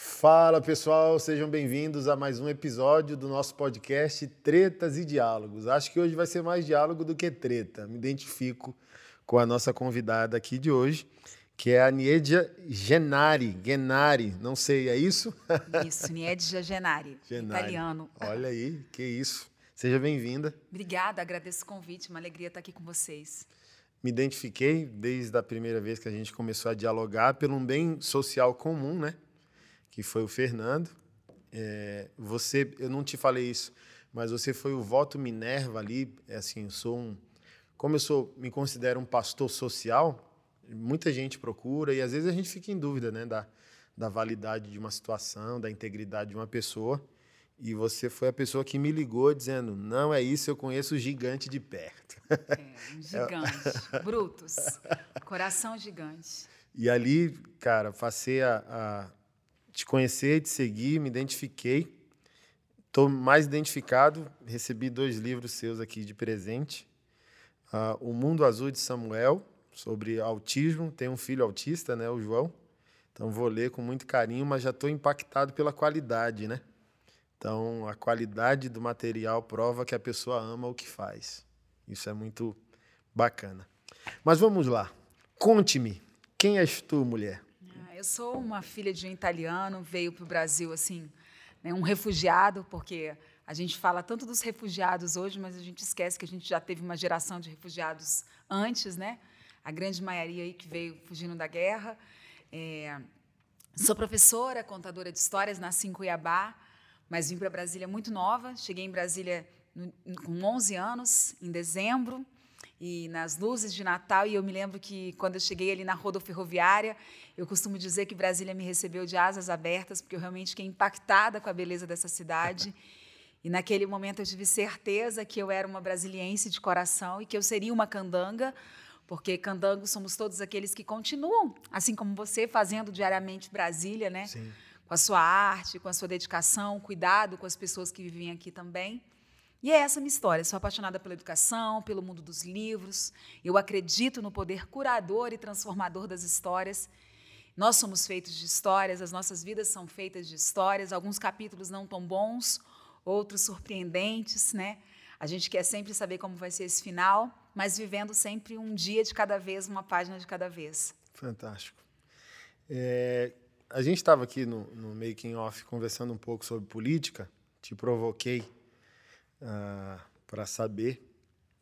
Fala pessoal, sejam bem-vindos a mais um episódio do nosso podcast Tretas e Diálogos. Acho que hoje vai ser mais diálogo do que treta. Me identifico com a nossa convidada aqui de hoje, que é a Niedia Genari. Genari, não sei, é isso? Isso, Niedia Genari, Genari, italiano. Olha aí, que isso. Seja bem-vinda. Obrigada, agradeço o convite, uma alegria estar aqui com vocês. Me identifiquei desde a primeira vez que a gente começou a dialogar pelo um bem social comum, né? Que foi o Fernando. É, você, eu não te falei isso, mas você foi o voto Minerva ali. É assim, eu sou um, como eu sou, me considero um pastor social. Muita gente procura e às vezes a gente fica em dúvida, né, da, da validade de uma situação, da integridade de uma pessoa. E você foi a pessoa que me ligou dizendo: não é isso, eu conheço o gigante de perto. É, um gigante. Brutus. Coração gigante. E ali, cara, passei a, a, te conhecer, te seguir, me identifiquei. Estou mais identificado. Recebi dois livros seus aqui de presente. Uh, o Mundo Azul de Samuel, sobre autismo. Tem um filho autista, né, o João. Então vou ler com muito carinho, mas já estou impactado pela qualidade, né? Então a qualidade do material prova que a pessoa ama o que faz. Isso é muito bacana. Mas vamos lá. Conte-me, quem és tu, mulher? Eu sou uma filha de um italiano, veio para o Brasil assim, né, um refugiado, porque a gente fala tanto dos refugiados hoje, mas a gente esquece que a gente já teve uma geração de refugiados antes, né? A grande maioria aí que veio fugindo da guerra. É, sou professora, contadora de histórias, nasci em Cuiabá, mas vim para Brasília muito nova. Cheguei em Brasília no, com 11 anos, em dezembro e nas luzes de Natal. E eu me lembro que quando eu cheguei ali na rodoferroviária, eu costumo dizer que Brasília me recebeu de asas abertas, porque eu realmente fiquei impactada com a beleza dessa cidade. E naquele momento eu tive certeza que eu era uma brasiliense de coração e que eu seria uma candanga, porque candangos somos todos aqueles que continuam, assim como você, fazendo diariamente Brasília, né? Sim. Com a sua arte, com a sua dedicação, cuidado com as pessoas que vivem aqui também. E é essa minha história. Sou apaixonada pela educação, pelo mundo dos livros. Eu acredito no poder curador e transformador das histórias. Nós somos feitos de histórias, as nossas vidas são feitas de histórias, alguns capítulos não tão bons, outros surpreendentes, né? A gente quer sempre saber como vai ser esse final, mas vivendo sempre um dia de cada vez, uma página de cada vez. Fantástico. É, a gente estava aqui no, no making off conversando um pouco sobre política. Te provoquei ah, para saber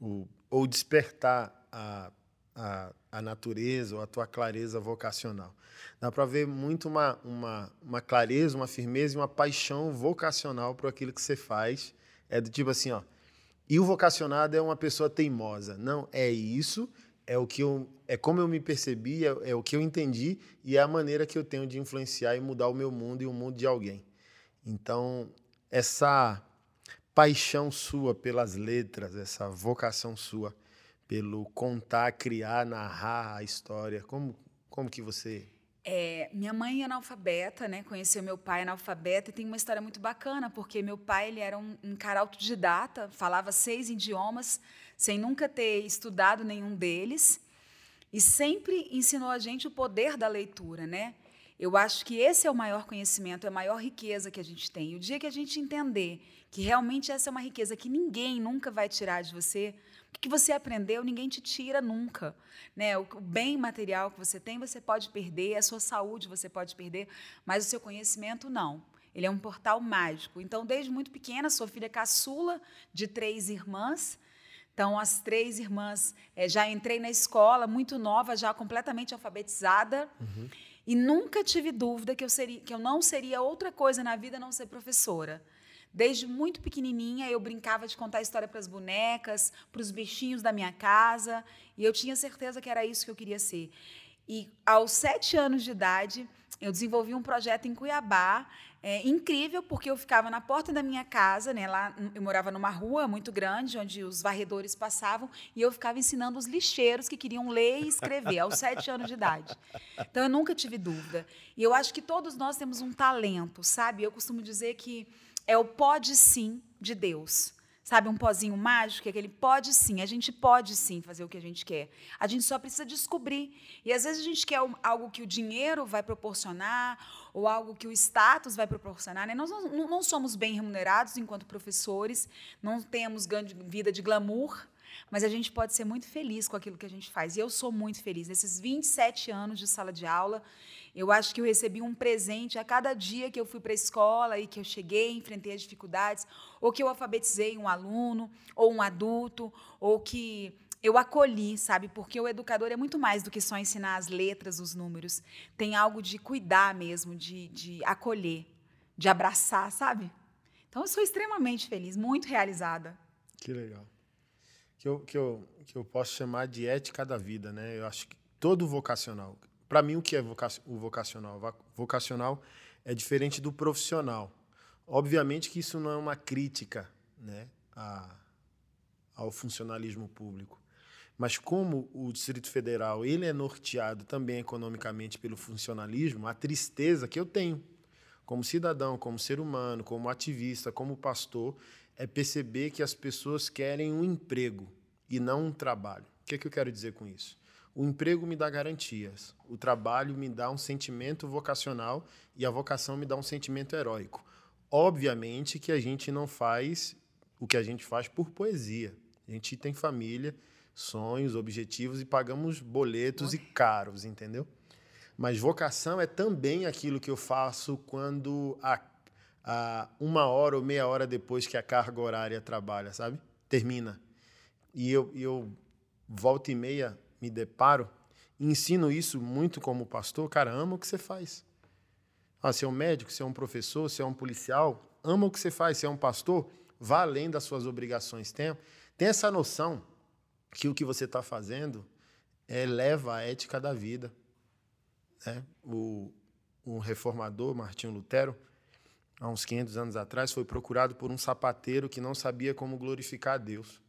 o, ou despertar a, a, a, natureza ou a tua clareza vocacional. Dá para ver muito uma, uma, uma clareza, uma firmeza e uma paixão vocacional para aquilo que você faz. É do tipo assim, ó. E o vocacionado é uma pessoa teimosa. Não, é isso, é o que eu, é como eu me percebi, é, é o que eu entendi e é a maneira que eu tenho de influenciar e mudar o meu mundo e o mundo de alguém. Então, essa paixão sua pelas letras, essa vocação sua pelo contar, criar, narrar a história? Como, como que você é, minha mãe é analfabeta, né? Conheceu meu pai analfabeta e tem uma história muito bacana, porque meu pai ele era um, um cara autodidata, falava seis idiomas, sem nunca ter estudado nenhum deles, e sempre ensinou a gente o poder da leitura, né? Eu acho que esse é o maior conhecimento, é a maior riqueza que a gente tem. E o dia que a gente entender que realmente essa é uma riqueza que ninguém nunca vai tirar de você, o que você aprendeu, ninguém te tira nunca. Né? O bem material que você tem, você pode perder, a sua saúde você pode perder, mas o seu conhecimento não. Ele é um portal mágico. Então, desde muito pequena, sua filha é caçula de três irmãs. Então, as três irmãs, é, já entrei na escola muito nova, já completamente alfabetizada. Uhum. E nunca tive dúvida que eu, seria, que eu não seria outra coisa na vida a não ser professora. Desde muito pequenininha, eu brincava de contar história para as bonecas, para os bichinhos da minha casa, e eu tinha certeza que era isso que eu queria ser. E aos sete anos de idade, eu desenvolvi um projeto em Cuiabá, é, incrível, porque eu ficava na porta da minha casa, né, lá eu morava numa rua muito grande, onde os varredores passavam, e eu ficava ensinando os lixeiros que queriam ler e escrever, aos sete anos de idade. Então, eu nunca tive dúvida. E eu acho que todos nós temos um talento, sabe? Eu costumo dizer que é o pode sim de Deus. Sabe, um pozinho mágico, aquele pode sim, a gente pode sim fazer o que a gente quer. A gente só precisa descobrir. E às vezes a gente quer algo que o dinheiro vai proporcionar, ou algo que o status vai proporcionar. Né? Nós não, não somos bem remunerados enquanto professores, não temos vida de glamour, mas a gente pode ser muito feliz com aquilo que a gente faz. E eu sou muito feliz. Nesses 27 anos de sala de aula, eu acho que eu recebi um presente a cada dia que eu fui para a escola e que eu cheguei, enfrentei as dificuldades, ou que eu alfabetizei um aluno, ou um adulto, ou que eu acolhi, sabe? Porque o educador é muito mais do que só ensinar as letras, os números. Tem algo de cuidar mesmo, de, de acolher, de abraçar, sabe? Então eu sou extremamente feliz, muito realizada. Que legal. Que eu, que eu, que eu posso chamar de ética da vida, né? Eu acho que todo vocacional, para mim, o que é o vocacional? Vocacional é diferente do profissional. Obviamente que isso não é uma crítica né, a, ao funcionalismo público. Mas como o Distrito Federal ele é norteado também economicamente pelo funcionalismo, a tristeza que eu tenho como cidadão, como ser humano, como ativista, como pastor, é perceber que as pessoas querem um emprego e não um trabalho. O que, é que eu quero dizer com isso? O emprego me dá garantias, o trabalho me dá um sentimento vocacional e a vocação me dá um sentimento heróico. Obviamente que a gente não faz o que a gente faz por poesia. A gente tem família, sonhos, objetivos e pagamos boletos Oi. e caros, entendeu? Mas vocação é também aquilo que eu faço quando a, uma hora ou meia hora depois que a carga horária trabalha, sabe? Termina. E eu, eu volta e meia me deparo, ensino isso muito como pastor, cara, ama o que você faz. Ah, se é um médico, se é um professor, se é um policial, ama o que você faz. Se é um pastor, vá além das suas obrigações. Tem, tem essa noção que o que você está fazendo eleva a ética da vida. Né? O, o reformador Martinho Lutero, há uns 500 anos atrás, foi procurado por um sapateiro que não sabia como glorificar a Deus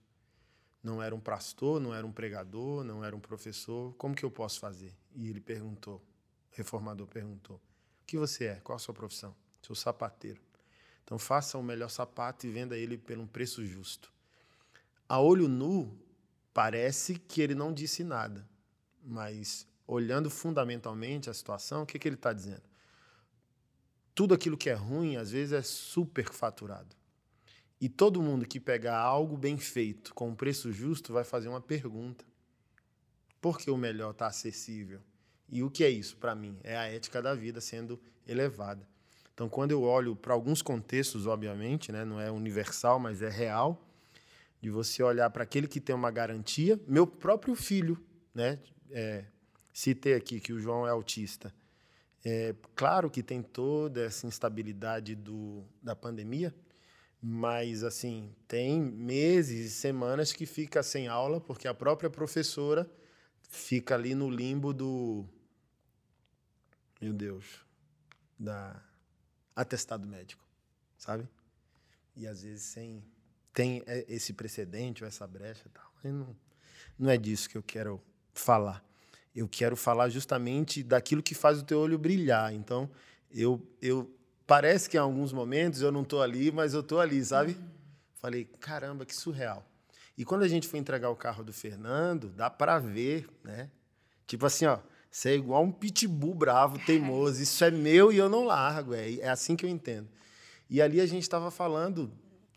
não era um pastor, não era um pregador, não era um professor, como que eu posso fazer? E ele perguntou, o reformador perguntou: O que você é? Qual a sua profissão? Sou sapateiro. Então faça o melhor sapato e venda ele por um preço justo. A olho nu, parece que ele não disse nada, mas olhando fundamentalmente a situação, o que, que ele está dizendo? Tudo aquilo que é ruim, às vezes, é superfaturado. E todo mundo que pegar algo bem feito com um preço justo vai fazer uma pergunta: por que o melhor está acessível? E o que é isso para mim? É a ética da vida sendo elevada. Então, quando eu olho para alguns contextos, obviamente, né, não é universal, mas é real, de você olhar para aquele que tem uma garantia, meu próprio filho, né, é, citei aqui que o João é autista. É, claro que tem toda essa instabilidade do, da pandemia, mas, assim, tem meses e semanas que fica sem aula, porque a própria professora fica ali no limbo do. Meu Deus. Da atestado médico, sabe? E às vezes sem. Tem esse precedente ou essa brecha e tal. Não, não é disso que eu quero falar. Eu quero falar justamente daquilo que faz o teu olho brilhar. Então, eu, eu parece que em alguns momentos eu não estou ali, mas eu estou ali, sabe? Uhum. Falei, caramba, que surreal. E quando a gente foi entregar o carro do Fernando, dá para ver, né? Tipo assim, ó, você é igual um pitbull bravo, teimoso. Isso é meu e eu não largo. É, é assim que eu entendo. E ali a gente estava falando,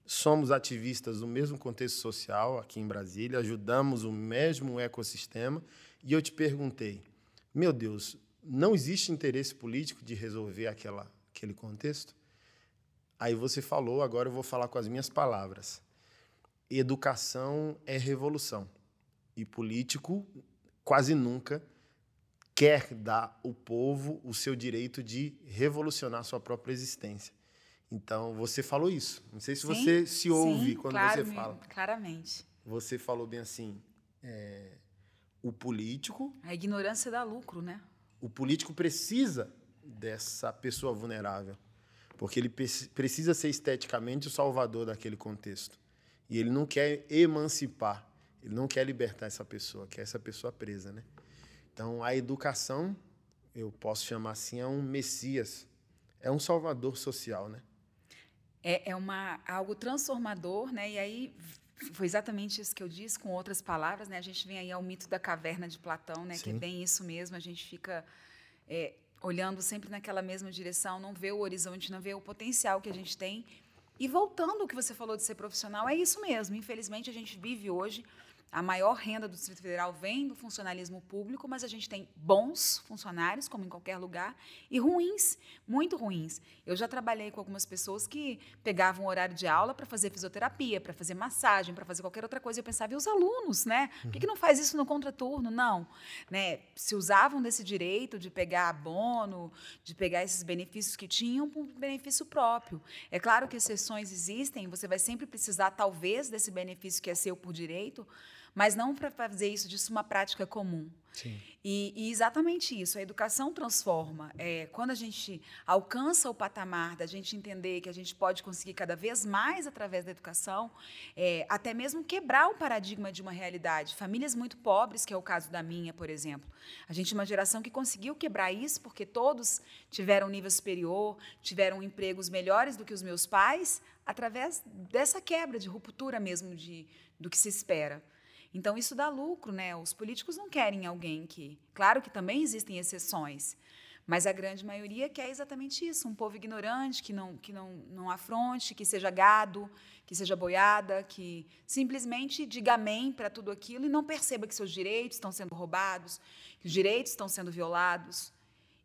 somos ativistas do mesmo contexto social aqui em Brasília, ajudamos o mesmo ecossistema. E eu te perguntei, meu Deus, não existe interesse político de resolver aquela aquele contexto. Aí você falou, agora eu vou falar com as minhas palavras. Educação é revolução. E político quase nunca quer dar ao povo o seu direito de revolucionar sua própria existência. Então, você falou isso. Não sei se sim, você se ouve sim, quando claro, você fala. Claramente. Você falou bem assim: é, o político. A ignorância dá lucro, né? O político precisa dessa pessoa vulnerável. Porque ele precisa ser esteticamente o salvador daquele contexto. E ele não quer emancipar, ele não quer libertar essa pessoa, quer essa pessoa presa, né? Então, a educação, eu posso chamar assim, é um messias, é um salvador social, né? É, é uma, algo transformador, né? E aí foi exatamente isso que eu disse, com outras palavras, né? A gente vem aí ao mito da caverna de Platão, né? Sim. Que é bem isso mesmo. A gente fica é, olhando sempre naquela mesma direção, não vê o horizonte, não vê o potencial que a gente tem. E voltando ao que você falou de ser profissional, é isso mesmo. Infelizmente, a gente vive hoje a maior renda do Distrito Federal vem do funcionalismo público, mas a gente tem bons funcionários, como em qualquer lugar, e ruins, muito ruins. Eu já trabalhei com algumas pessoas que pegavam horário de aula para fazer fisioterapia, para fazer massagem, para fazer qualquer outra coisa. Eu pensava, e os alunos, né? Por que, que não faz isso no contraturno? Não. Né? Se usavam desse direito de pegar abono, de pegar esses benefícios que tinham para um benefício próprio. É claro que exceções existem, você vai sempre precisar, talvez, desse benefício que é seu por direito, mas não para fazer isso disso uma prática comum. E, e, exatamente isso, a educação transforma. É, quando a gente alcança o patamar da gente entender que a gente pode conseguir cada vez mais através da educação, é, até mesmo quebrar o paradigma de uma realidade. Famílias muito pobres, que é o caso da minha, por exemplo. A gente é uma geração que conseguiu quebrar isso porque todos tiveram um nível superior, tiveram empregos melhores do que os meus pais, através dessa quebra de ruptura mesmo de, do que se espera. Então isso dá lucro, né? Os políticos não querem alguém que, claro que também existem exceções, mas a grande maioria quer exatamente isso, um povo ignorante que não que não não afronte, que seja gado, que seja boiada, que simplesmente diga amém para tudo aquilo e não perceba que seus direitos estão sendo roubados, que os direitos estão sendo violados.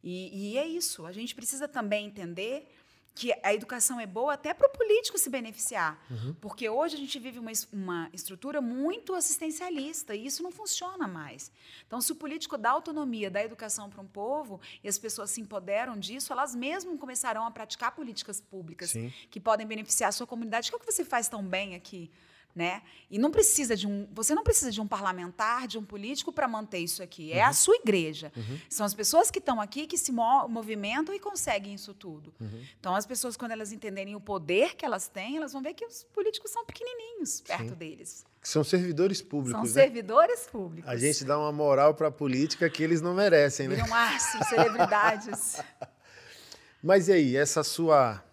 E, e é isso. A gente precisa também entender que a educação é boa até para o político se beneficiar. Uhum. Porque hoje a gente vive uma, uma estrutura muito assistencialista e isso não funciona mais. Então, se o político dá autonomia da educação para um povo e as pessoas se empoderam disso, elas mesmo começarão a praticar políticas públicas Sim. que podem beneficiar a sua comunidade. O que, é que você faz tão bem aqui? Né? E não precisa de um, você não precisa de um parlamentar, de um político para manter isso aqui. É uhum. a sua igreja. Uhum. São as pessoas que estão aqui que se movimentam e conseguem isso tudo. Uhum. Então as pessoas quando elas entenderem o poder que elas têm, elas vão ver que os políticos são pequenininhos perto Sim. deles. São servidores públicos. São né? servidores públicos. A gente dá uma moral para a política que eles não merecem, né? Viram astros, celebridades. Mas e aí, essa sua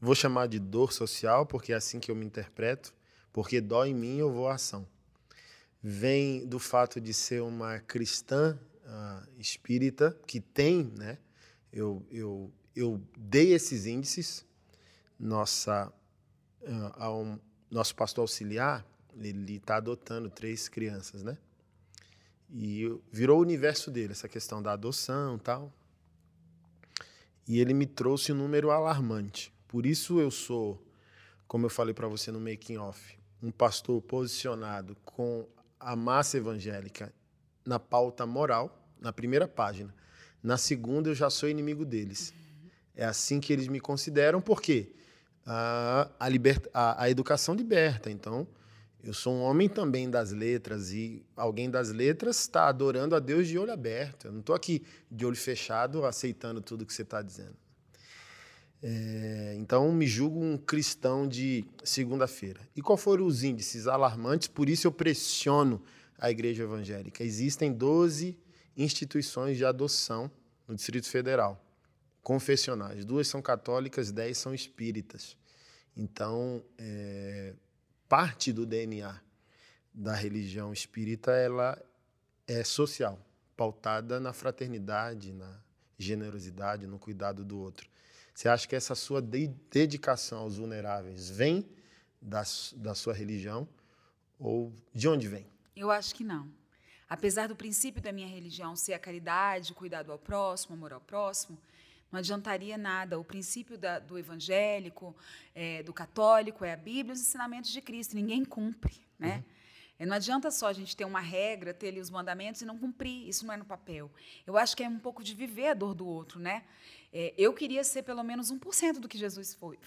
vou chamar de dor social, porque é assim que eu me interpreto, porque dói em mim, eu vou à ação. Vem do fato de ser uma cristã uh, espírita que tem, né? Eu, eu, eu dei esses índices. Nossa, uh, um, nosso pastor auxiliar, ele está adotando três crianças, né? E virou o universo dele, essa questão da adoção tal. E ele me trouxe um número alarmante. Por isso eu sou, como eu falei para você no making off, um pastor posicionado com a massa evangélica na pauta moral, na primeira página. Na segunda eu já sou inimigo deles. É assim que eles me consideram, porque a, a, liberta, a, a educação liberta. Então, eu sou um homem também das letras e alguém das letras está adorando a Deus de olho aberto. Eu não estou aqui de olho fechado aceitando tudo que você está dizendo. É, então, me julgo um cristão de segunda-feira. E qual foram os índices alarmantes? Por isso eu pressiono a igreja evangélica. Existem 12 instituições de adoção no Distrito Federal, confessionais. Duas são católicas, dez são espíritas. Então, é, parte do DNA da religião espírita ela é social, pautada na fraternidade, na generosidade, no cuidado do outro. Você acha que essa sua dedicação aos vulneráveis vem da, da sua religião ou de onde vem? Eu acho que não. Apesar do princípio da minha religião ser a caridade, o cuidado ao próximo, o amor ao próximo, não adiantaria nada. O princípio da, do evangélico, é, do católico, é a Bíblia, os ensinamentos de Cristo. Ninguém cumpre, né? Uhum. Não adianta só a gente ter uma regra, ter ali os mandamentos e não cumprir. Isso não é no papel. Eu acho que é um pouco de viver a dor do outro, né? É, eu queria ser pelo menos 1% do que Jesus foi.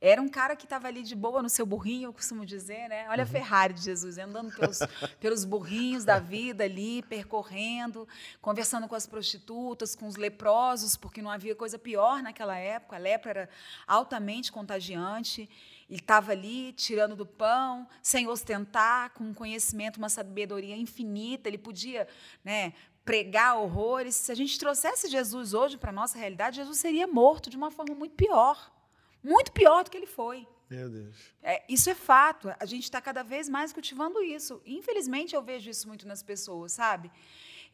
Era um cara que estava ali de boa no seu burrinho, eu costumo dizer, né? Olha uhum. a Ferrari de Jesus, andando pelos, pelos burrinhos da vida ali, percorrendo, conversando com as prostitutas, com os leprosos, porque não havia coisa pior naquela época. A lepra era altamente contagiante. Ele estava ali tirando do pão, sem ostentar, com um conhecimento, uma sabedoria infinita. Ele podia né, pregar horrores. Se a gente trouxesse Jesus hoje para a nossa realidade, Jesus seria morto de uma forma muito pior. Muito pior do que ele foi. Meu Deus. É, isso é fato. A gente está cada vez mais cultivando isso. Infelizmente, eu vejo isso muito nas pessoas, sabe?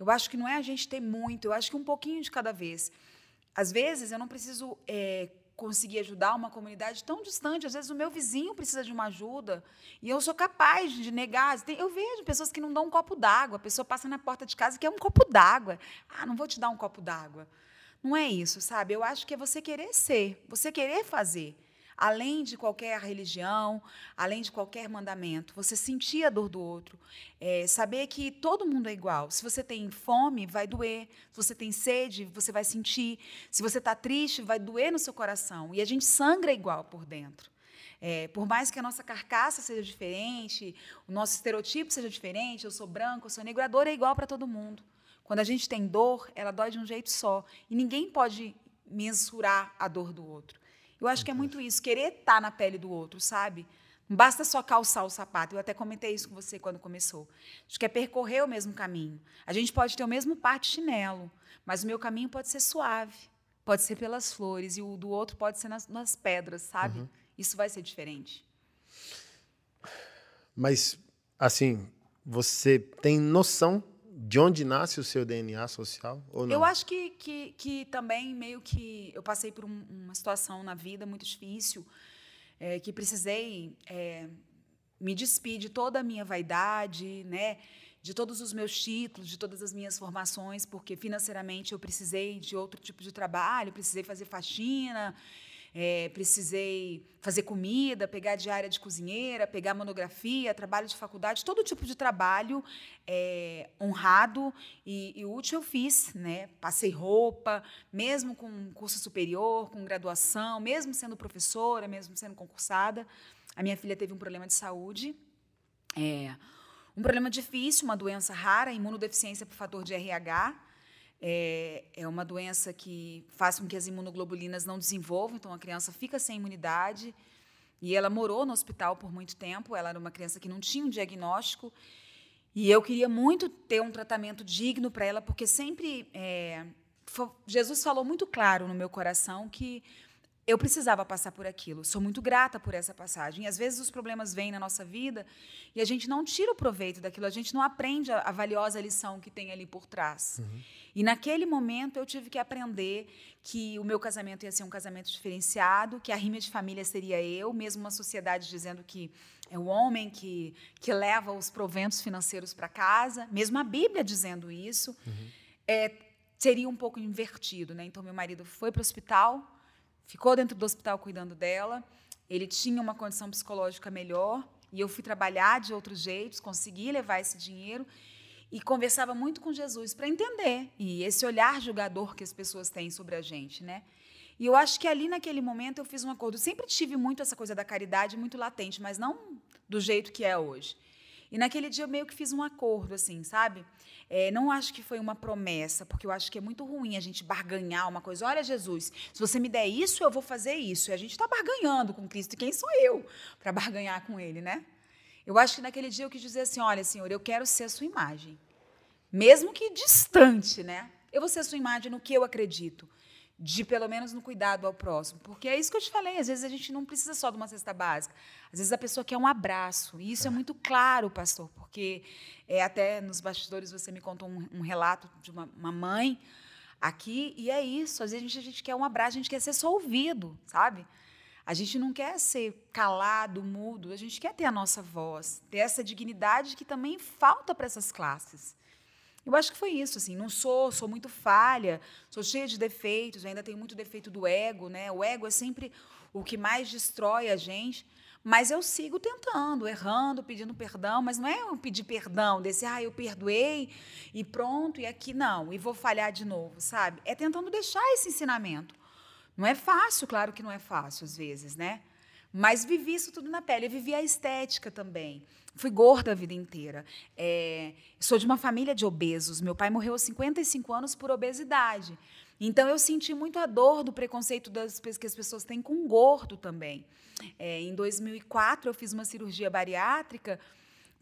Eu acho que não é a gente ter muito, eu acho que um pouquinho de cada vez. Às vezes, eu não preciso é, conseguir ajudar uma comunidade tão distante. Às vezes, o meu vizinho precisa de uma ajuda e eu sou capaz de negar. Eu vejo pessoas que não dão um copo d'água. A pessoa passa na porta de casa e quer um copo d'água. Ah, não vou te dar um copo d'água. Não é isso, sabe? Eu acho que é você querer ser, você querer fazer além de qualquer religião, além de qualquer mandamento. Você sentir a dor do outro, é, saber que todo mundo é igual. Se você tem fome, vai doer. Se você tem sede, você vai sentir. Se você está triste, vai doer no seu coração. E a gente sangra igual por dentro. É, por mais que a nossa carcaça seja diferente, o nosso estereotipo seja diferente, eu sou branco, eu sou negro, a dor é igual para todo mundo. Quando a gente tem dor, ela dói de um jeito só. E ninguém pode mensurar a dor do outro. Eu acho que é muito isso, querer estar tá na pele do outro, sabe? Não basta só calçar o sapato. Eu até comentei isso com você quando começou. Acho que é percorrer o mesmo caminho. A gente pode ter o mesmo par de chinelo, mas o meu caminho pode ser suave, pode ser pelas flores, e o do outro pode ser nas, nas pedras, sabe? Uhum. Isso vai ser diferente. Mas, assim, você tem noção de onde nasce o seu DNA social ou não? Eu acho que, que, que também meio que eu passei por um, uma situação na vida muito difícil, é, que precisei é, me despedir de toda a minha vaidade, né? de todos os meus títulos, de todas as minhas formações, porque financeiramente eu precisei de outro tipo de trabalho, precisei fazer faxina, é, precisei fazer comida, pegar diária de cozinheira, pegar monografia, trabalho de faculdade, todo tipo de trabalho é, honrado e, e, útil eu fiz. Né? Passei roupa, mesmo com curso superior, com graduação, mesmo sendo professora, mesmo sendo concursada. A minha filha teve um problema de saúde. É, um problema difícil, uma doença rara, imunodeficiência por fator de RH. É, é uma doença que faz com que as imunoglobulinas não desenvolvam, então a criança fica sem imunidade. E ela morou no hospital por muito tempo. Ela era uma criança que não tinha um diagnóstico. E eu queria muito ter um tratamento digno para ela, porque sempre. É, Jesus falou muito claro no meu coração que eu precisava passar por aquilo. Sou muito grata por essa passagem. E às vezes os problemas vêm na nossa vida e a gente não tira o proveito daquilo, a gente não aprende a, a valiosa lição que tem ali por trás. Uhum. E naquele momento eu tive que aprender que o meu casamento ia ser um casamento diferenciado, que a rima de família seria eu, mesmo uma sociedade dizendo que é o homem que, que leva os proventos financeiros para casa, mesmo a Bíblia dizendo isso. Uhum. É, seria um pouco invertido, né? Então meu marido foi para o hospital, ficou dentro do hospital cuidando dela. Ele tinha uma condição psicológica melhor e eu fui trabalhar de outros jeitos, consegui levar esse dinheiro e conversava muito com Jesus para entender e esse olhar julgador que as pessoas têm sobre a gente, né? E eu acho que ali naquele momento eu fiz um acordo. Eu sempre tive muito essa coisa da caridade muito latente, mas não do jeito que é hoje. E naquele dia eu meio que fiz um acordo, assim, sabe? É, não acho que foi uma promessa, porque eu acho que é muito ruim a gente barganhar uma coisa. Olha, Jesus, se você me der isso, eu vou fazer isso. E a gente está barganhando com Cristo. E quem sou eu para barganhar com Ele, né? Eu acho que naquele dia eu quis dizer assim: olha, Senhor, eu quero ser a sua imagem. Mesmo que distante, né? Eu vou ser a sua imagem no que eu acredito de pelo menos no cuidado ao próximo. Porque é isso que eu te falei, às vezes a gente não precisa só de uma cesta básica. Às vezes a pessoa quer um abraço. E isso é, muito claro, pastor, porque é, até nos bastidores você me contou um, um relato de uma, uma, mãe aqui, e é isso. Às vezes a gente, a gente quer um abraço, a gente quer ser só ouvido, sabe? A gente não quer ser calado, mudo, a gente quer ter a nossa voz, ter essa dignidade que também falta para essas classes. Eu acho que foi isso, assim, não sou, sou muito falha, sou cheia de defeitos, ainda tenho muito defeito do ego, né? O ego é sempre o que mais destrói a gente, mas eu sigo tentando, errando, pedindo perdão, mas não é eu pedir perdão, desse, ah, eu perdoei e pronto, e aqui não, e vou falhar de novo, sabe? É tentando deixar esse ensinamento. Não é fácil, claro que não é fácil às vezes, né? Mas vivi isso tudo na pele. Eu vivi a estética também. Fui gorda a vida inteira. É, sou de uma família de obesos. Meu pai morreu aos 55 anos por obesidade. Então, eu senti muito a dor do preconceito das, que as pessoas têm com gordo também. É, em 2004, eu fiz uma cirurgia bariátrica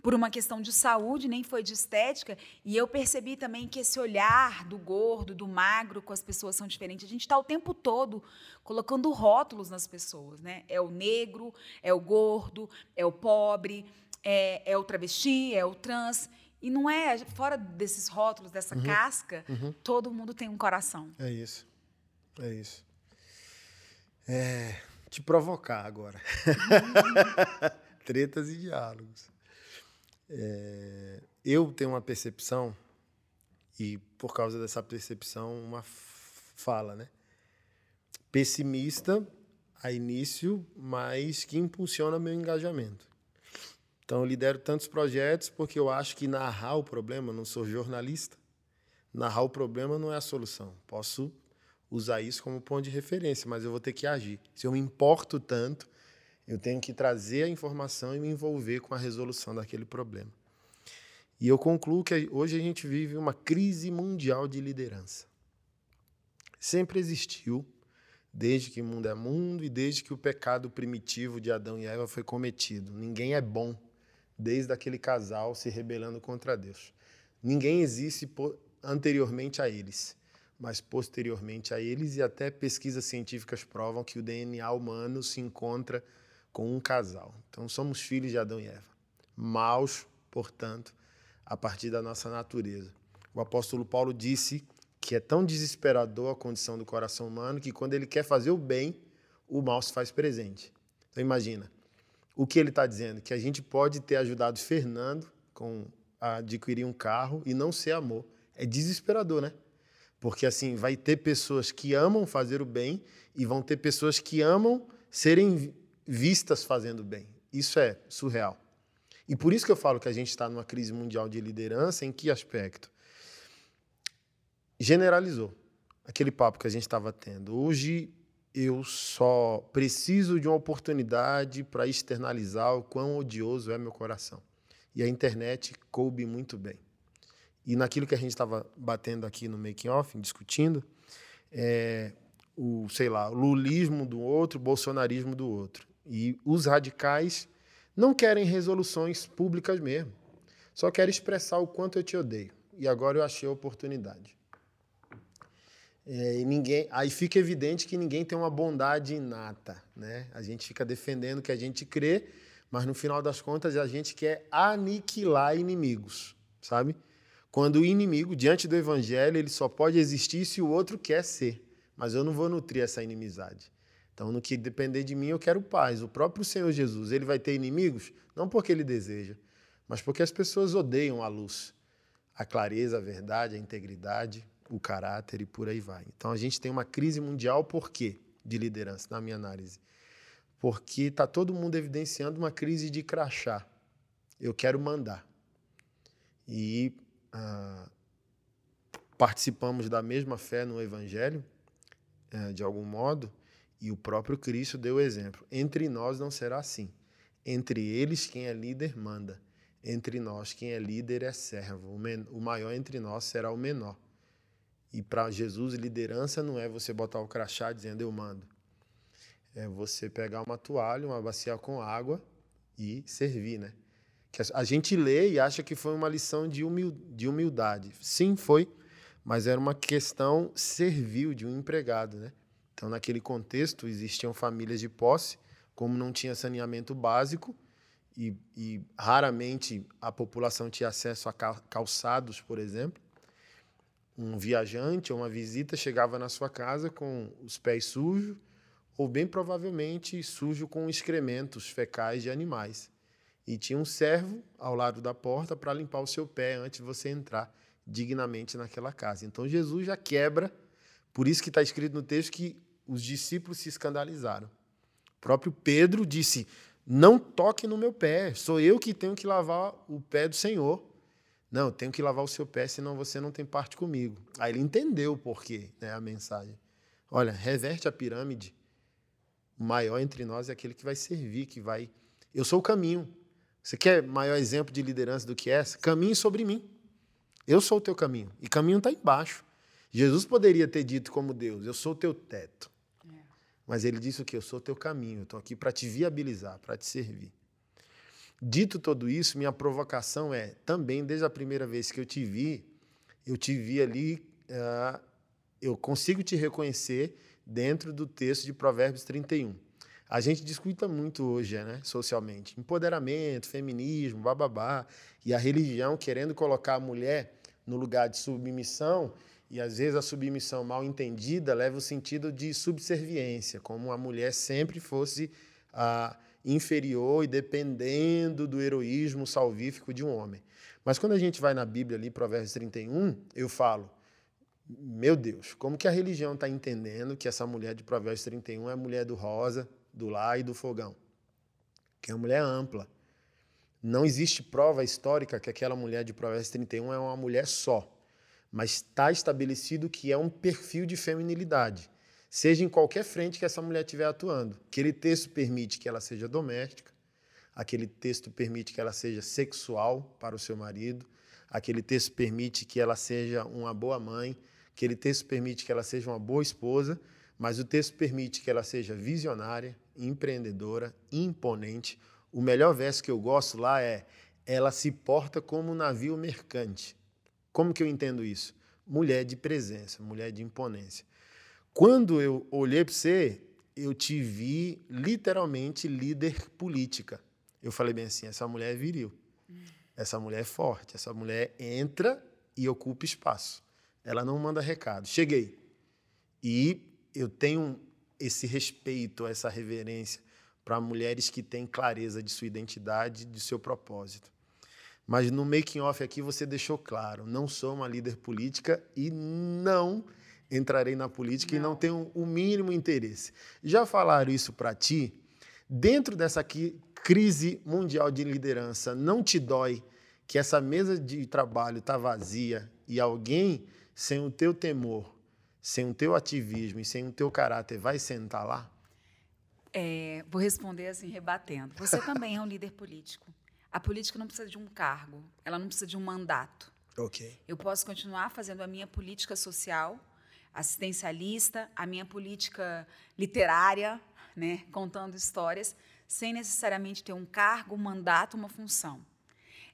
por uma questão de saúde, nem foi de estética. E eu percebi também que esse olhar do gordo, do magro com as pessoas são diferentes. A gente está o tempo todo colocando rótulos nas pessoas, né? É o negro, é o gordo, é o pobre, é, é o travesti, é o trans. E não é, fora desses rótulos, dessa uhum. casca, uhum. todo mundo tem um coração. É isso. É isso. É, te provocar agora. Tretas e diálogos. É, eu tenho uma percepção, e por causa dessa percepção, uma fala, né? Pessimista a início, mas que impulsiona meu engajamento. Então, eu lidero tantos projetos porque eu acho que narrar o problema, não sou jornalista, narrar o problema não é a solução. Posso usar isso como ponto de referência, mas eu vou ter que agir. Se eu me importo tanto, eu tenho que trazer a informação e me envolver com a resolução daquele problema. E eu concluo que hoje a gente vive uma crise mundial de liderança. Sempre existiu, desde que o mundo é mundo e desde que o pecado primitivo de Adão e Eva foi cometido. Ninguém é bom desde aquele casal se rebelando contra Deus. Ninguém existe anteriormente a eles, mas posteriormente a eles, e até pesquisas científicas provam que o DNA humano se encontra com um casal. Então somos filhos de Adão e Eva. Maus, portanto, a partir da nossa natureza. O apóstolo Paulo disse que é tão desesperador a condição do coração humano que quando ele quer fazer o bem, o mal se faz presente. Então imagina, o que ele está dizendo? Que a gente pode ter ajudado Fernando com a adquirir um carro e não ser amor. É desesperador, né? Porque assim, vai ter pessoas que amam fazer o bem e vão ter pessoas que amam serem vistas fazendo bem. Isso é surreal. E por isso que eu falo que a gente está numa crise mundial de liderança. Em que aspecto? Generalizou aquele papo que a gente estava tendo. Hoje eu só preciso de uma oportunidade para externalizar o quão odioso é meu coração. E a internet coube muito bem. E naquilo que a gente estava batendo aqui no making off, discutindo, é o, sei lá, o lulismo do outro, o bolsonarismo do outro. E os radicais não querem resoluções públicas mesmo. Só querem expressar o quanto eu te odeio. E agora eu achei a oportunidade. É, e ninguém, aí fica evidente que ninguém tem uma bondade inata, né? A gente fica defendendo que a gente crê, mas no final das contas a gente quer aniquilar inimigos, sabe? Quando o inimigo diante do evangelho ele só pode existir se o outro quer ser, mas eu não vou nutrir essa inimizade. Então, no que depender de mim, eu quero paz. O próprio Senhor Jesus, ele vai ter inimigos não porque ele deseja, mas porque as pessoas odeiam a luz, a clareza, a verdade, a integridade, o caráter e por aí vai. Então a gente tem uma crise mundial por quê? De liderança, na minha análise. Porque está todo mundo evidenciando uma crise de crachá. Eu quero mandar. E ah, participamos da mesma fé no Evangelho, eh, de algum modo, e o próprio Cristo deu o exemplo. Entre nós não será assim. Entre eles, quem é líder manda. Entre nós, quem é líder é servo. O maior entre nós será o menor. E para Jesus, liderança não é você botar o crachá dizendo eu mando. É você pegar uma toalha, uma bacia com água e servir, né? Que a gente lê e acha que foi uma lição de humildade. Sim, foi, mas era uma questão servil de um empregado, né? Então, naquele contexto, existiam famílias de posse, como não tinha saneamento básico e, e raramente a população tinha acesso a calçados, por exemplo, um viajante ou uma visita chegava na sua casa com os pés sujos ou bem provavelmente sujo com excrementos fecais de animais. E tinha um servo ao lado da porta para limpar o seu pé antes de você entrar dignamente naquela casa. Então Jesus já quebra, por isso que está escrito no texto que os discípulos se escandalizaram. O próprio Pedro disse: Não toque no meu pé, sou eu que tenho que lavar o pé do Senhor. Não, eu tenho que lavar o seu pé, senão você não tem parte comigo. Aí ele entendeu o porquê, né, a mensagem. Olha, reverte a pirâmide. O maior entre nós é aquele que vai servir, que vai. Eu sou o caminho. Você quer maior exemplo de liderança do que essa? Caminhe sobre mim. Eu sou o teu caminho. E caminho está embaixo. Jesus poderia ter dito como Deus: Eu sou o teu teto. É. Mas ele disse o quê? Eu sou o teu caminho. Eu estou aqui para te viabilizar, para te servir. Dito tudo isso, minha provocação é também, desde a primeira vez que eu te vi, eu te vi ali, uh, eu consigo te reconhecer dentro do texto de Provérbios 31. A gente discuta muito hoje, né, socialmente, empoderamento, feminismo, bababá, e a religião querendo colocar a mulher no lugar de submissão, e às vezes a submissão mal entendida leva o sentido de subserviência, como a mulher sempre fosse a inferior e dependendo do heroísmo salvífico de um homem. Mas quando a gente vai na Bíblia ali, Provérbios 31, eu falo, meu Deus, como que a religião está entendendo que essa mulher de Provérbios 31 é a mulher do rosa, do lar e do fogão? Que é uma mulher ampla. Não existe prova histórica que aquela mulher de Provérbios 31 é uma mulher só, mas está estabelecido que é um perfil de feminilidade seja em qualquer frente que essa mulher estiver atuando. Aquele texto permite que ela seja doméstica, aquele texto permite que ela seja sexual para o seu marido, aquele texto permite que ela seja uma boa mãe, aquele texto permite que ela seja uma boa esposa, mas o texto permite que ela seja visionária, empreendedora, imponente. O melhor verso que eu gosto lá é: ela se porta como um navio mercante. Como que eu entendo isso? Mulher de presença, mulher de imponência. Quando eu olhei para você, eu te vi literalmente líder política. Eu falei bem assim: essa mulher é viril, essa mulher é forte, essa mulher entra e ocupa espaço. Ela não manda recado. Cheguei. E eu tenho esse respeito, essa reverência para mulheres que têm clareza de sua identidade, de seu propósito. Mas no making off aqui você deixou claro, não sou uma líder política e não entrarei na política não. e não tenho o mínimo interesse. Já falaram isso para ti? Dentro dessa aqui, crise mundial de liderança, não te dói que essa mesa de trabalho está vazia e alguém sem o teu temor, sem o teu ativismo e sem o teu caráter vai sentar lá? É, vou responder assim, rebatendo. Você também é um líder político. A política não precisa de um cargo, ela não precisa de um mandato. Ok. Eu posso continuar fazendo a minha política social assistencialista, a minha política literária, né, contando histórias, sem necessariamente ter um cargo, um mandato, uma função.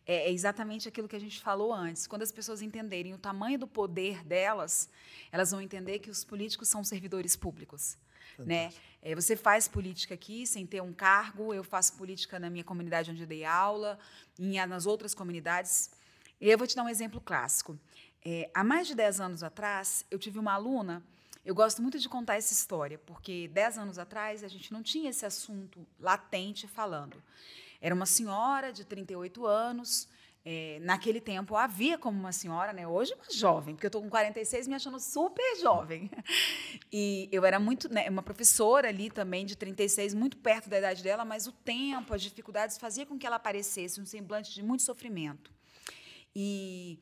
É, é exatamente aquilo que a gente falou antes. Quando as pessoas entenderem o tamanho do poder delas, elas vão entender que os políticos são servidores públicos. Né? É, você faz política aqui sem ter um cargo, eu faço política na minha comunidade onde eu dei aula, em, nas outras comunidades. E eu vou te dar um exemplo clássico. É, há mais de 10 anos atrás, eu tive uma aluna. Eu gosto muito de contar essa história, porque 10 anos atrás a gente não tinha esse assunto latente falando. Era uma senhora de 38 anos. É, naquele tempo havia como uma senhora, né? hoje uma jovem, porque eu estou com 46 me achando super jovem. E eu era muito, né, uma professora ali também de 36, muito perto da idade dela, mas o tempo, as dificuldades fazia com que ela aparecesse um semblante de muito sofrimento. E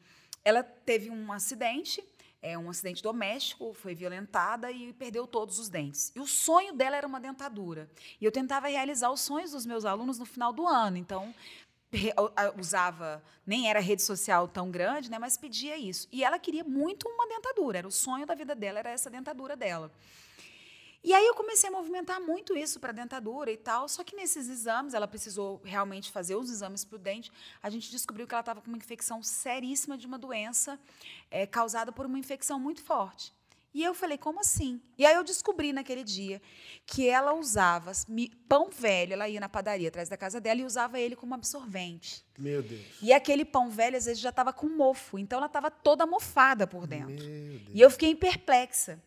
ela teve um acidente, é, um acidente doméstico, foi violentada e perdeu todos os dentes. E o sonho dela era uma dentadura. E eu tentava realizar os sonhos dos meus alunos no final do ano. Então, usava, nem era rede social tão grande, né, mas pedia isso. E ela queria muito uma dentadura, era o sonho da vida dela, era essa dentadura dela. E aí eu comecei a movimentar muito isso para a dentadura e tal, só que nesses exames, ela precisou realmente fazer os exames para o dente, a gente descobriu que ela estava com uma infecção seríssima de uma doença é, causada por uma infecção muito forte. E eu falei, como assim? E aí eu descobri naquele dia que ela usava pão velho, ela ia na padaria atrás da casa dela e usava ele como absorvente. Meu Deus. E aquele pão velho, às vezes, já estava com mofo, então ela estava toda mofada por dentro. E eu fiquei perplexa.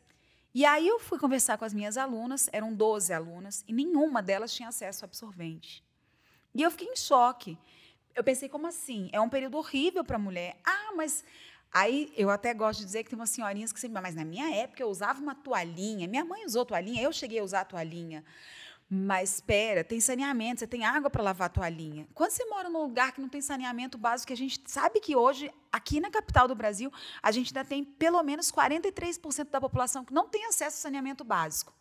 E aí eu fui conversar com as minhas alunas, eram 12 alunas, e nenhuma delas tinha acesso ao absorvente. E eu fiquei em choque. Eu pensei, como assim? É um período horrível para a mulher. Ah, mas. Aí eu até gosto de dizer que tem umas senhorinhas que sempre. Mas na minha época eu usava uma toalhinha. Minha mãe usou toalhinha, eu cheguei a usar toalhinha. Mas espera, tem saneamento, você tem água para lavar a toalhinha. Quando você mora num lugar que não tem saneamento básico, que a gente sabe que hoje, aqui na capital do Brasil, a gente ainda tem pelo menos 43% da população que não tem acesso ao saneamento básico.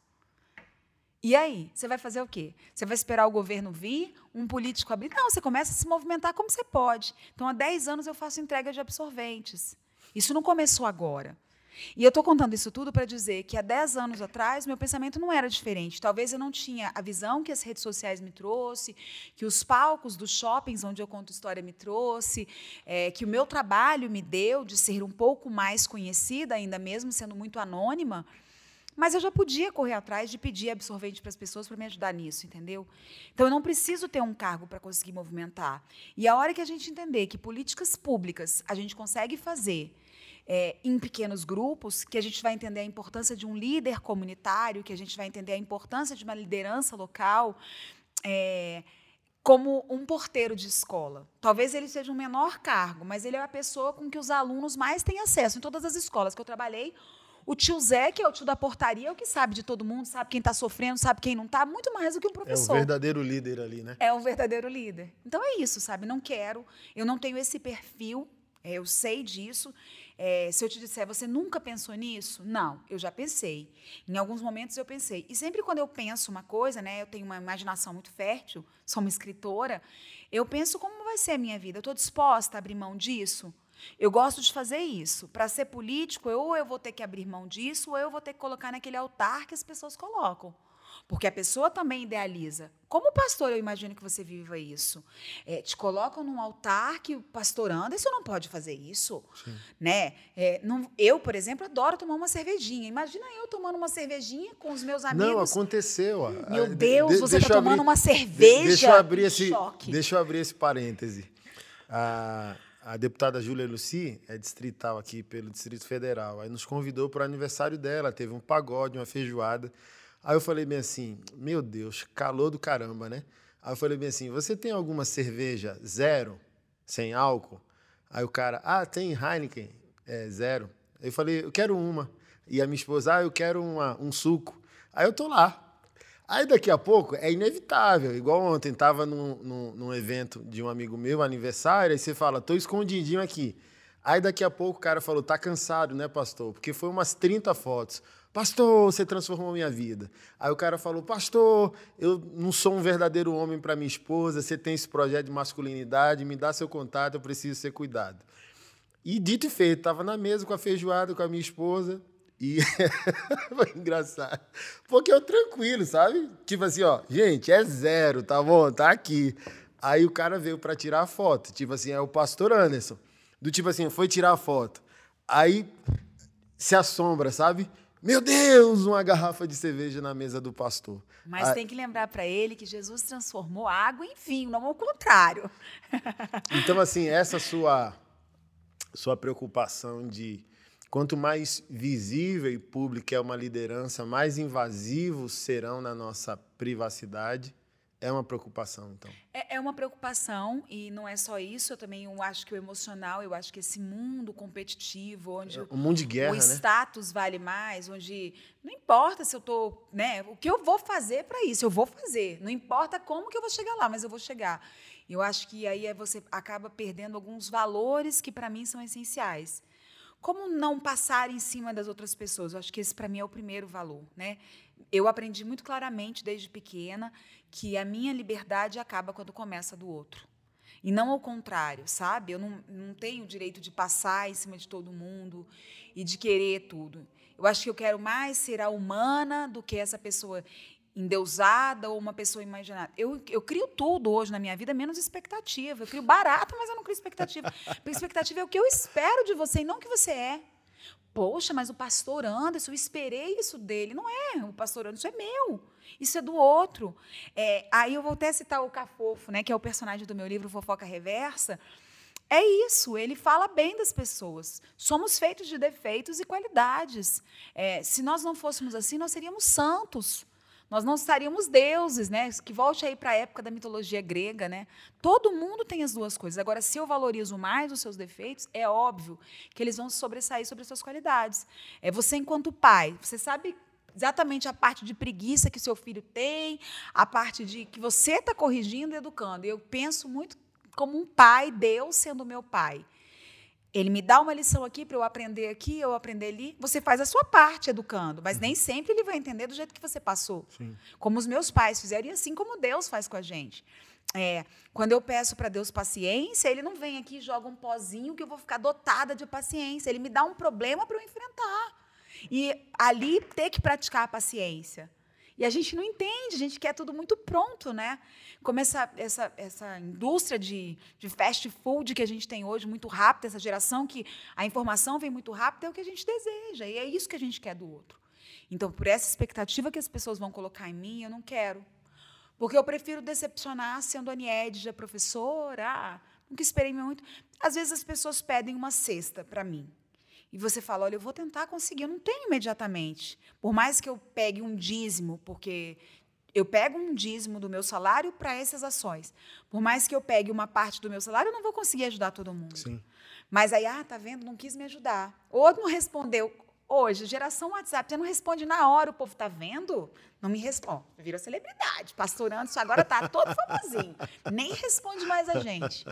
E aí, você vai fazer o quê? Você vai esperar o governo vir, um político abrir? Não, você começa a se movimentar como você pode. Então, há 10 anos eu faço entrega de absorventes. Isso não começou agora. E eu estou contando isso tudo para dizer que há 10 anos atrás meu pensamento não era diferente. Talvez eu não tinha a visão que as redes sociais me trouxe, que os palcos dos shoppings onde eu conto história me trouxe, é, que o meu trabalho me deu de ser um pouco mais conhecida, ainda mesmo sendo muito anônima. Mas eu já podia correr atrás de pedir absorvente para as pessoas para me ajudar nisso, entendeu? Então eu não preciso ter um cargo para conseguir movimentar. E a hora que a gente entender que políticas públicas a gente consegue fazer é, em pequenos grupos, que a gente vai entender a importância de um líder comunitário, que a gente vai entender a importância de uma liderança local. É, como um porteiro de escola. Talvez ele seja um menor cargo, mas ele é a pessoa com que os alunos mais têm acesso. Em todas as escolas que eu trabalhei, o tio Zé, que é o tio da portaria, é o que sabe de todo mundo, sabe quem está sofrendo, sabe quem não está, muito mais do que um professor. É um verdadeiro líder ali, né? É um verdadeiro líder. Então é isso, sabe? Não quero, eu não tenho esse perfil, é, eu sei disso. É, se eu te disser, você nunca pensou nisso? Não, eu já pensei. Em alguns momentos eu pensei. E sempre quando eu penso uma coisa, né, eu tenho uma imaginação muito fértil, sou uma escritora, eu penso como vai ser a minha vida. Eu estou disposta a abrir mão disso? Eu gosto de fazer isso. Para ser político, ou eu vou ter que abrir mão disso, ou eu vou ter que colocar naquele altar que as pessoas colocam. Porque a pessoa também idealiza. Como pastor, eu imagino que você viva isso. É, te colocam num altar que o pastor Anderson não pode fazer isso. Sim. Né? É, não, eu, por exemplo, adoro tomar uma cervejinha. Imagina eu tomando uma cervejinha com os meus amigos. Não, aconteceu. Meu Deus, de, você está tomando abrir, uma cerveja. deixa eu abrir esse, choque. Deixa eu abrir esse parêntese. Ah, a deputada Júlia Luci é distrital aqui pelo Distrito Federal. Aí nos convidou para o aniversário dela, teve um pagode, uma feijoada. Aí eu falei bem assim, meu Deus, calor do caramba, né? Aí eu falei bem assim, você tem alguma cerveja zero, sem álcool? Aí o cara, ah, tem Heineken, é zero. Eu falei, eu quero uma. E a minha esposa, ah, eu quero uma, um suco. Aí eu tô lá. Aí daqui a pouco é inevitável. Igual ontem, tava num, num, num evento de um amigo meu, aniversário, aí você fala, tô escondidinho aqui. Aí daqui a pouco o cara falou, tá cansado, né, pastor? Porque foi umas 30 fotos. Pastor, você transformou minha vida. Aí o cara falou: Pastor, eu não sou um verdadeiro homem para minha esposa. Você tem esse projeto de masculinidade, me dá seu contato, eu preciso ser cuidado. E dito e feito, estava na mesa com a feijoada com a minha esposa. E foi engraçado. Porque eu tranquilo, sabe? Tipo assim, ó, gente, é zero, tá bom? Tá aqui. Aí o cara veio para tirar a foto. Tipo assim, é o pastor Anderson. Do tipo assim, foi tirar a foto. Aí se assombra, sabe? Meu Deus, uma garrafa de cerveja na mesa do pastor. Mas ah, tem que lembrar para ele que Jesus transformou água em vinho, não ao contrário. Então, assim, essa sua, sua preocupação de quanto mais visível e pública é uma liderança, mais invasivos serão na nossa privacidade. É uma preocupação, então. É, é, uma preocupação, e não é só isso, eu também acho que o emocional, eu acho que esse mundo competitivo, onde é, o mundo de guerra, o né? status vale mais, onde não importa se eu estou. Né, o que eu vou fazer para isso, eu vou fazer. Não importa como que eu vou chegar lá, mas eu vou chegar. Eu acho que aí é você acaba perdendo alguns valores que para mim são essenciais. Como não passar em cima das outras pessoas? Eu acho que esse para mim é o primeiro valor, né? Eu aprendi muito claramente desde pequena que a minha liberdade acaba quando começa do outro. E não ao contrário, sabe? Eu não, não tenho o direito de passar em cima de todo mundo e de querer tudo. Eu acho que eu quero mais ser a humana do que essa pessoa endeusada ou uma pessoa imaginada. Eu, eu crio tudo hoje na minha vida, menos expectativa. Eu crio barato, mas eu não crio expectativa. Porque expectativa é o que eu espero de você e não o que você é. Poxa, mas o pastor Anderson, eu esperei isso dele. Não é, o pastor Anderson é meu. Isso é do outro. É, aí eu vou até citar o Cafofo, né, que é o personagem do meu livro Fofoca Reversa. É isso, ele fala bem das pessoas. Somos feitos de defeitos e qualidades. É, se nós não fôssemos assim, nós seríamos santos. Nós não estaríamos deuses, né? Que volte aí para a época da mitologia grega, né? Todo mundo tem as duas coisas. Agora, se eu valorizo mais os seus defeitos, é óbvio que eles vão sobressair sobre as suas qualidades. É você enquanto pai, você sabe exatamente a parte de preguiça que seu filho tem, a parte de que você está corrigindo e educando. Eu penso muito como um pai, Deus sendo meu pai. Ele me dá uma lição aqui para eu aprender aqui, eu aprender ali. Você faz a sua parte educando, mas nem sempre ele vai entender do jeito que você passou. Sim. Como os meus pais fizeram e assim como Deus faz com a gente. É, quando eu peço para Deus paciência, ele não vem aqui e joga um pozinho que eu vou ficar dotada de paciência. Ele me dá um problema para eu enfrentar. E ali ter que praticar a paciência. E a gente não entende, a gente quer tudo muito pronto, né? Como essa, essa, essa indústria de, de fast food que a gente tem hoje, muito rápida, essa geração que a informação vem muito rápida, é o que a gente deseja. E é isso que a gente quer do outro. Então, por essa expectativa que as pessoas vão colocar em mim, eu não quero. Porque eu prefiro decepcionar sendo Aniedja professora, ah, nunca esperei muito. Às vezes as pessoas pedem uma cesta para mim e você fala, olha, eu vou tentar conseguir, eu não tenho imediatamente. Por mais que eu pegue um dízimo, porque eu pego um dízimo do meu salário para essas ações. Por mais que eu pegue uma parte do meu salário, eu não vou conseguir ajudar todo mundo. Sim. Mas aí, ah, tá vendo, não quis me ajudar. Ou não respondeu. Hoje, geração WhatsApp, você não responde na hora, o povo tá vendo? Não me responde. Vira celebridade, pastorando, isso agora tá todo famosinho. Nem responde mais a gente.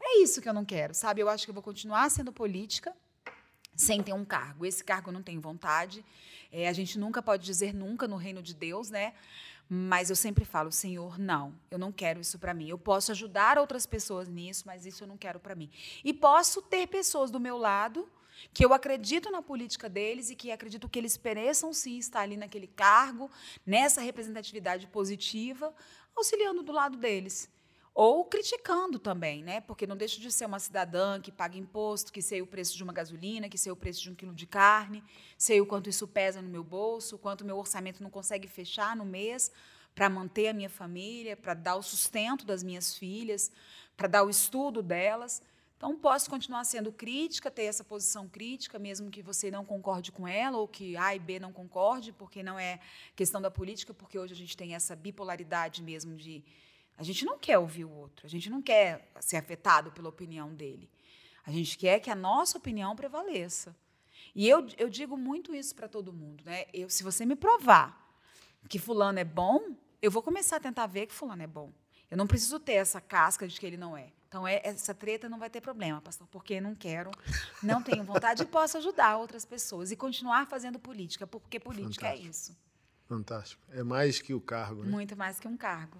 É isso que eu não quero, sabe? Eu acho que eu vou continuar sendo política, sem ter um cargo. Esse cargo não tenho vontade. É, a gente nunca pode dizer nunca no reino de Deus, né? Mas eu sempre falo, Senhor, não, eu não quero isso para mim. Eu posso ajudar outras pessoas nisso, mas isso eu não quero para mim. E posso ter pessoas do meu lado que eu acredito na política deles e que acredito que eles mereçam sim estar ali naquele cargo, nessa representatividade positiva, auxiliando do lado deles. Ou criticando também, né? Porque não deixa de ser uma cidadã que paga imposto, que sei o preço de uma gasolina, que sei o preço de um quilo de carne, sei o quanto isso pesa no meu bolso, o quanto meu orçamento não consegue fechar no mês para manter a minha família, para dar o sustento das minhas filhas, para dar o estudo delas. Então, posso continuar sendo crítica, ter essa posição crítica, mesmo que você não concorde com ela, ou que A e B não concorde, porque não é questão da política, porque hoje a gente tem essa bipolaridade mesmo de a gente não quer ouvir o outro, a gente não quer ser afetado pela opinião dele. A gente quer que a nossa opinião prevaleça. E eu, eu digo muito isso para todo mundo. Né? Eu, se você me provar que fulano é bom, eu vou começar a tentar ver que fulano é bom. Eu não preciso ter essa casca de que ele não é. Então, é, essa treta não vai ter problema, pastor, porque não quero, não tenho vontade e posso ajudar outras pessoas e continuar fazendo política, porque política é Fantástico. é isso. Fantástico. É mais que o cargo, né? Muito mais que um cargo.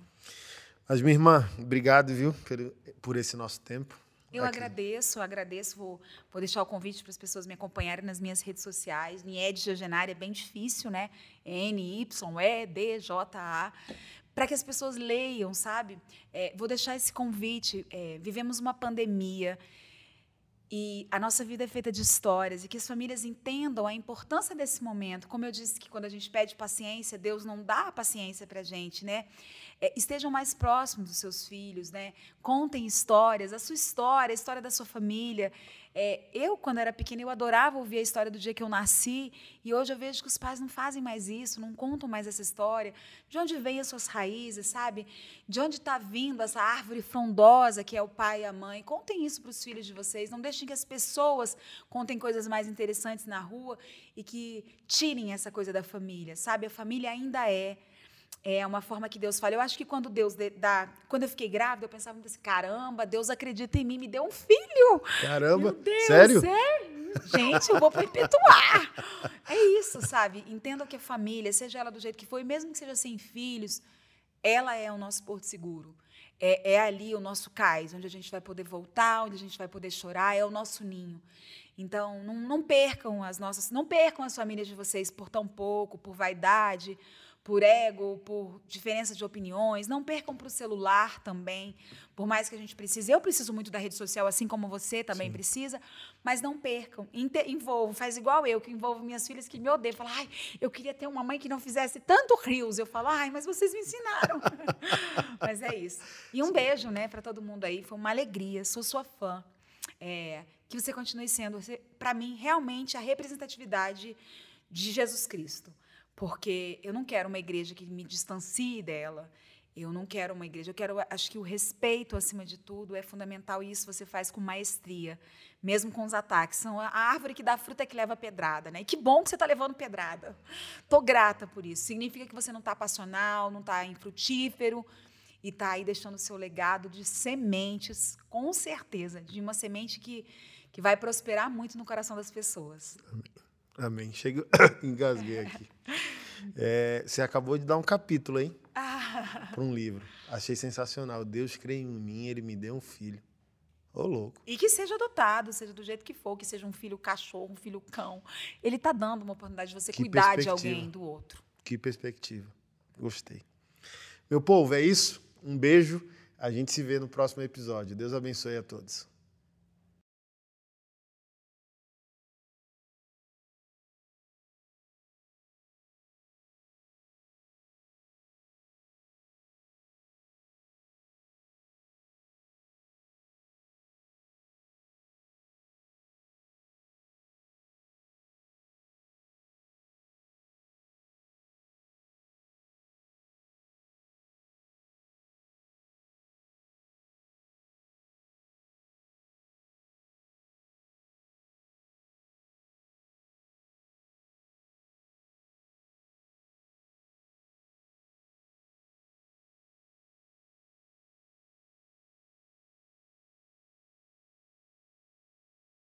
Mas, minha irmã, obrigado, viu, por, por esse nosso tempo. Eu aqui. agradeço, agradeço. Vou, vou deixar o convite para as pessoas me acompanharem nas minhas redes sociais. Nied Gegenária é bem difícil, né? N-Y-E-D-J-A. Para que as pessoas leiam, sabe? É, vou deixar esse convite. É, vivemos uma pandemia e a nossa vida é feita de histórias e que as famílias entendam a importância desse momento. Como eu disse que quando a gente pede paciência, Deus não dá paciência para a gente, né? É, estejam mais próximos dos seus filhos, né? Contem histórias, a sua história, a história da sua família. É, eu, quando era pequena, eu adorava ouvir a história do dia que eu nasci, e hoje eu vejo que os pais não fazem mais isso, não contam mais essa história. De onde vêm as suas raízes, sabe? De onde está vindo essa árvore frondosa que é o pai e a mãe? Contem isso para os filhos de vocês. Não deixem que as pessoas contem coisas mais interessantes na rua e que tirem essa coisa da família, sabe? A família ainda é é uma forma que Deus fala. Eu acho que quando Deus dá. Quando eu fiquei grávida, eu pensava assim: caramba, Deus acredita em mim, me deu um filho. Caramba, Deus, sério? sério? Gente, eu vou perpetuar. É isso, sabe? Entenda que a família, seja ela do jeito que for, mesmo que seja sem filhos, ela é o nosso porto seguro. É, é ali o nosso cais, onde a gente vai poder voltar, onde a gente vai poder chorar, é o nosso ninho. Então, não, não percam as nossas, não percam as famílias de vocês por tão pouco, por vaidade, por ego, por diferença de opiniões. Não percam para o celular também, por mais que a gente precise. Eu preciso muito da rede social, assim como você também Sim. precisa, mas não percam. Envolvo, faz igual eu, que envolvo minhas filhas que me odeiam. Fala, ai, eu queria ter uma mãe que não fizesse tanto rios. Eu falo, ai, mas vocês me ensinaram. mas é isso. E um Sim. beijo, né, para todo mundo aí. Foi uma alegria. Sou sua fã. É, que você continue sendo, para mim, realmente a representatividade de Jesus Cristo porque eu não quero uma igreja que me distancie dela. Eu não quero uma igreja. Eu quero, acho que o respeito acima de tudo é fundamental e isso você faz com maestria, mesmo com os ataques. São a árvore que dá fruta é que leva pedrada, né? E que bom que você está levando pedrada. Tô grata por isso. Significa que você não está passional, não está infrutífero e está aí deixando o seu legado de sementes, com certeza, de uma semente que que vai prosperar muito no coração das pessoas. Amém. Amém. Chego, engasguei aqui. É, você acabou de dar um capítulo, hein? Ah. Para um livro. Achei sensacional. Deus crê em mim, ele me deu um filho. Ô, louco. E que seja adotado, seja do jeito que for, que seja um filho cachorro, um filho cão. Ele está dando uma oportunidade de você Que cuidar de alguém, do outro. Que perspectiva. Gostei. Meu povo, é isso. Um beijo. A gente se vê no próximo episódio. Deus abençoe a todos.